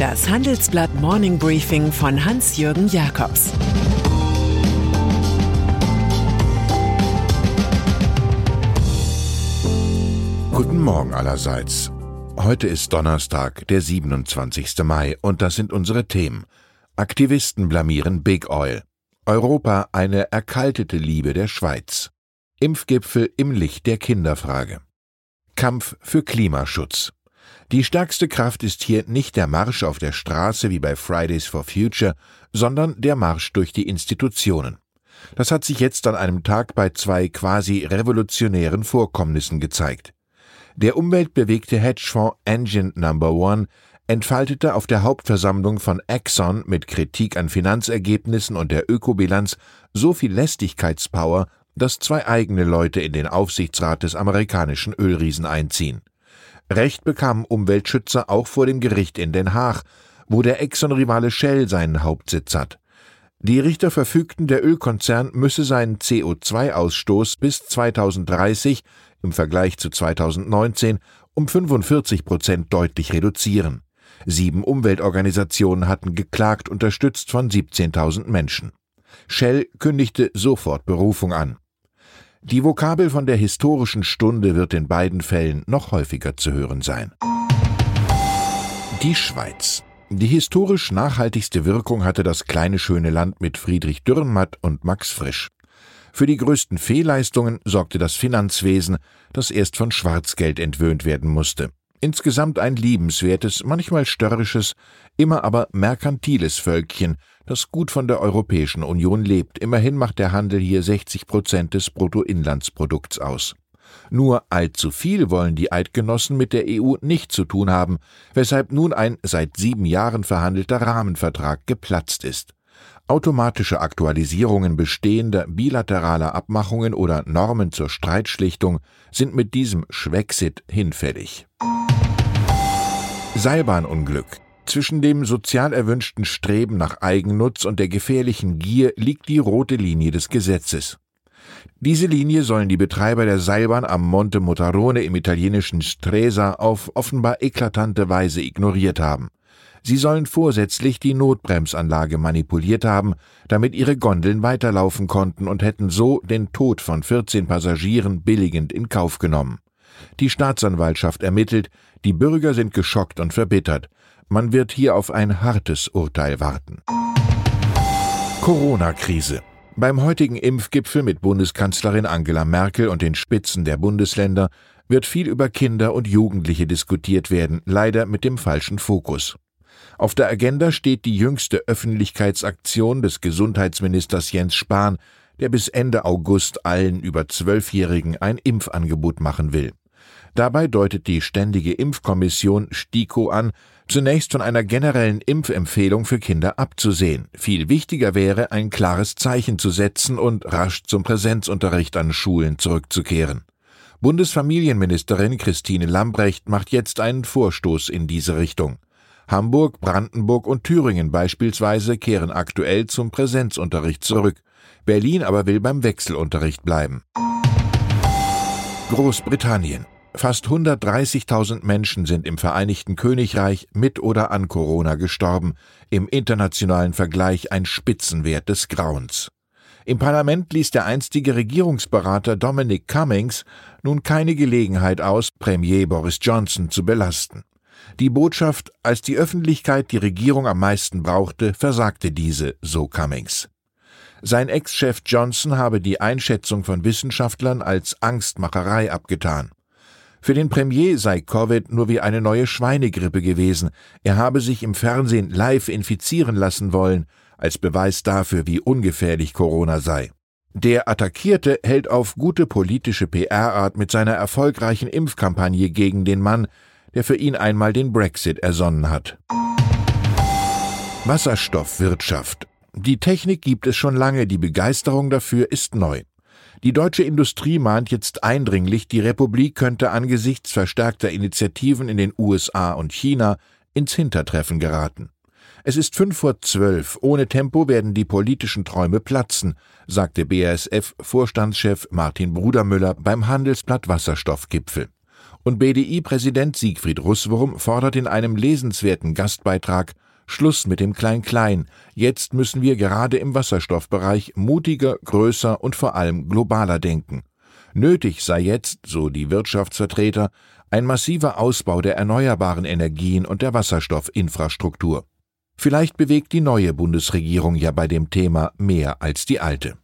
Das Handelsblatt Morning Briefing von Hans-Jürgen Jakobs Guten Morgen allerseits. Heute ist Donnerstag, der 27. Mai, und das sind unsere Themen. Aktivisten blamieren Big Oil. Europa eine erkaltete Liebe der Schweiz. Impfgipfel im Licht der Kinderfrage. Kampf für Klimaschutz. Die stärkste Kraft ist hier nicht der Marsch auf der Straße wie bei Fridays for Future, sondern der Marsch durch die Institutionen. Das hat sich jetzt an einem Tag bei zwei quasi revolutionären Vorkommnissen gezeigt. Der umweltbewegte Hedgefonds Engine Number One entfaltete auf der Hauptversammlung von Exxon mit Kritik an Finanzergebnissen und der Ökobilanz so viel Lästigkeitspower, dass zwei eigene Leute in den Aufsichtsrat des amerikanischen Ölriesen einziehen. Recht bekamen Umweltschützer auch vor dem Gericht in Den Haag, wo der Exxon-Rivale Shell seinen Hauptsitz hat. Die Richter verfügten, der Ölkonzern müsse seinen CO2-Ausstoß bis 2030 im Vergleich zu 2019 um 45 Prozent deutlich reduzieren. Sieben Umweltorganisationen hatten geklagt, unterstützt von 17.000 Menschen. Shell kündigte sofort Berufung an. Die Vokabel von der historischen Stunde wird in beiden Fällen noch häufiger zu hören sein. Die Schweiz. Die historisch nachhaltigste Wirkung hatte das kleine schöne Land mit Friedrich Dürrenmatt und Max Frisch. Für die größten Fehlleistungen sorgte das Finanzwesen, das erst von Schwarzgeld entwöhnt werden musste. Insgesamt ein liebenswertes, manchmal störrisches, immer aber merkantiles Völkchen, das gut von der Europäischen Union lebt. Immerhin macht der Handel hier 60 Prozent des Bruttoinlandsprodukts aus. Nur allzu viel wollen die Eidgenossen mit der EU nicht zu tun haben, weshalb nun ein seit sieben Jahren verhandelter Rahmenvertrag geplatzt ist. Automatische Aktualisierungen bestehender bilateraler Abmachungen oder Normen zur Streitschlichtung sind mit diesem Schwexit hinfällig. Seilbahnunglück zwischen dem sozial erwünschten Streben nach Eigennutz und der gefährlichen Gier liegt die rote Linie des Gesetzes. Diese Linie sollen die Betreiber der Seilbahn am Monte Motarone im italienischen Stresa auf offenbar eklatante Weise ignoriert haben. Sie sollen vorsätzlich die Notbremsanlage manipuliert haben, damit ihre Gondeln weiterlaufen konnten und hätten so den Tod von 14 Passagieren billigend in Kauf genommen. Die Staatsanwaltschaft ermittelt, die Bürger sind geschockt und verbittert. Man wird hier auf ein hartes Urteil warten. Corona-Krise. Beim heutigen Impfgipfel mit Bundeskanzlerin Angela Merkel und den Spitzen der Bundesländer wird viel über Kinder und Jugendliche diskutiert werden, leider mit dem falschen Fokus. Auf der Agenda steht die jüngste Öffentlichkeitsaktion des Gesundheitsministers Jens Spahn, der bis Ende August allen über Zwölfjährigen ein Impfangebot machen will. Dabei deutet die Ständige Impfkommission STIKO an, zunächst von einer generellen Impfempfehlung für Kinder abzusehen. Viel wichtiger wäre, ein klares Zeichen zu setzen und rasch zum Präsenzunterricht an Schulen zurückzukehren. Bundesfamilienministerin Christine Lambrecht macht jetzt einen Vorstoß in diese Richtung. Hamburg, Brandenburg und Thüringen beispielsweise kehren aktuell zum Präsenzunterricht zurück. Berlin aber will beim Wechselunterricht bleiben. Großbritannien Fast 130.000 Menschen sind im Vereinigten Königreich mit oder an Corona gestorben, im internationalen Vergleich ein Spitzenwert des Grauens. Im Parlament ließ der einstige Regierungsberater Dominic Cummings nun keine Gelegenheit aus, Premier Boris Johnson zu belasten. Die Botschaft, als die Öffentlichkeit die Regierung am meisten brauchte, versagte diese, so Cummings. Sein Ex-Chef Johnson habe die Einschätzung von Wissenschaftlern als Angstmacherei abgetan. Für den Premier sei Covid nur wie eine neue Schweinegrippe gewesen. Er habe sich im Fernsehen live infizieren lassen wollen, als Beweis dafür, wie ungefährlich Corona sei. Der Attackierte hält auf gute politische PR-Art mit seiner erfolgreichen Impfkampagne gegen den Mann, der für ihn einmal den Brexit ersonnen hat. Wasserstoffwirtschaft. Die Technik gibt es schon lange, die Begeisterung dafür ist neu. Die deutsche Industrie mahnt jetzt eindringlich, die Republik könnte angesichts verstärkter Initiativen in den USA und China ins Hintertreffen geraten. Es ist fünf vor zwölf. Ohne Tempo werden die politischen Träume platzen, sagte BASF-Vorstandschef Martin Brudermüller beim Handelsblatt Wasserstoffgipfel. Und BDI-Präsident Siegfried Russwurm fordert in einem lesenswerten Gastbeitrag Schluss mit dem Klein-Klein. Jetzt müssen wir gerade im Wasserstoffbereich mutiger, größer und vor allem globaler denken. Nötig sei jetzt, so die Wirtschaftsvertreter, ein massiver Ausbau der erneuerbaren Energien und der Wasserstoffinfrastruktur. Vielleicht bewegt die neue Bundesregierung ja bei dem Thema mehr als die alte.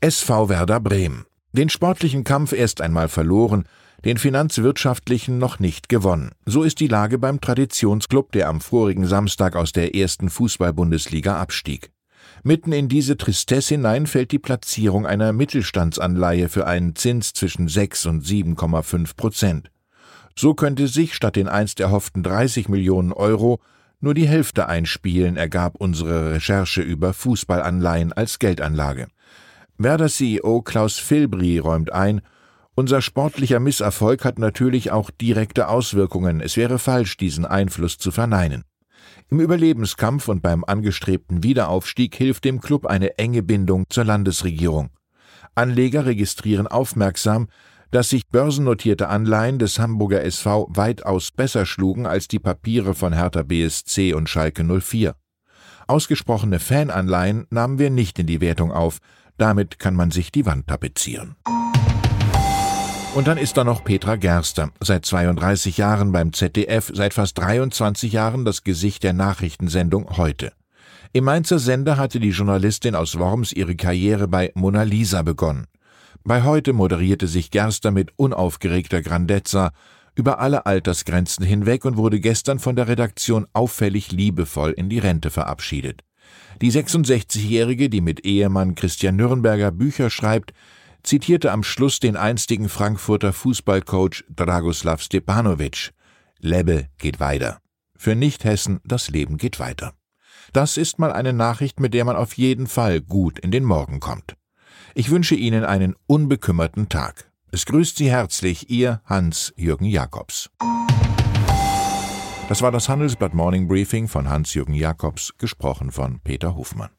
SV Werder Bremen. Den sportlichen Kampf erst einmal verloren, den finanzwirtschaftlichen noch nicht gewonnen. So ist die Lage beim Traditionsclub, der am vorigen Samstag aus der ersten Fußball-Bundesliga abstieg. Mitten in diese Tristesse hinein fällt die Platzierung einer Mittelstandsanleihe für einen Zins zwischen 6 und 7,5 Prozent. So könnte sich statt den einst erhofften 30 Millionen Euro nur die Hälfte einspielen, ergab unsere Recherche über Fußballanleihen als Geldanlage. Werder CEO Klaus Filbri räumt ein, unser sportlicher Misserfolg hat natürlich auch direkte Auswirkungen. Es wäre falsch, diesen Einfluss zu verneinen. Im Überlebenskampf und beim angestrebten Wiederaufstieg hilft dem Club eine enge Bindung zur Landesregierung. Anleger registrieren aufmerksam, dass sich börsennotierte Anleihen des Hamburger SV weitaus besser schlugen als die Papiere von Hertha BSC und Schalke 04. Ausgesprochene Fananleihen nahmen wir nicht in die Wertung auf, damit kann man sich die Wand tapezieren. Und dann ist da noch Petra Gerster, seit 32 Jahren beim ZDF, seit fast 23 Jahren das Gesicht der Nachrichtensendung heute. Im Mainzer Sender hatte die Journalistin aus Worms ihre Karriere bei Mona Lisa begonnen. Bei heute moderierte sich Gerster mit unaufgeregter Grandezza über alle Altersgrenzen hinweg und wurde gestern von der Redaktion auffällig liebevoll in die Rente verabschiedet. Die 66-Jährige, die mit Ehemann Christian Nürnberger Bücher schreibt, zitierte am Schluss den einstigen Frankfurter Fußballcoach Dragoslav Stepanovic. Lebbe geht weiter. Für Nicht-Hessen das Leben geht weiter. Das ist mal eine Nachricht, mit der man auf jeden Fall gut in den Morgen kommt. Ich wünsche Ihnen einen unbekümmerten Tag. Es grüßt Sie herzlich Ihr Hans-Jürgen Jakobs. Das war das Handelsblatt Morning Briefing von Hans-Jürgen Jakobs, gesprochen von Peter Hofmann.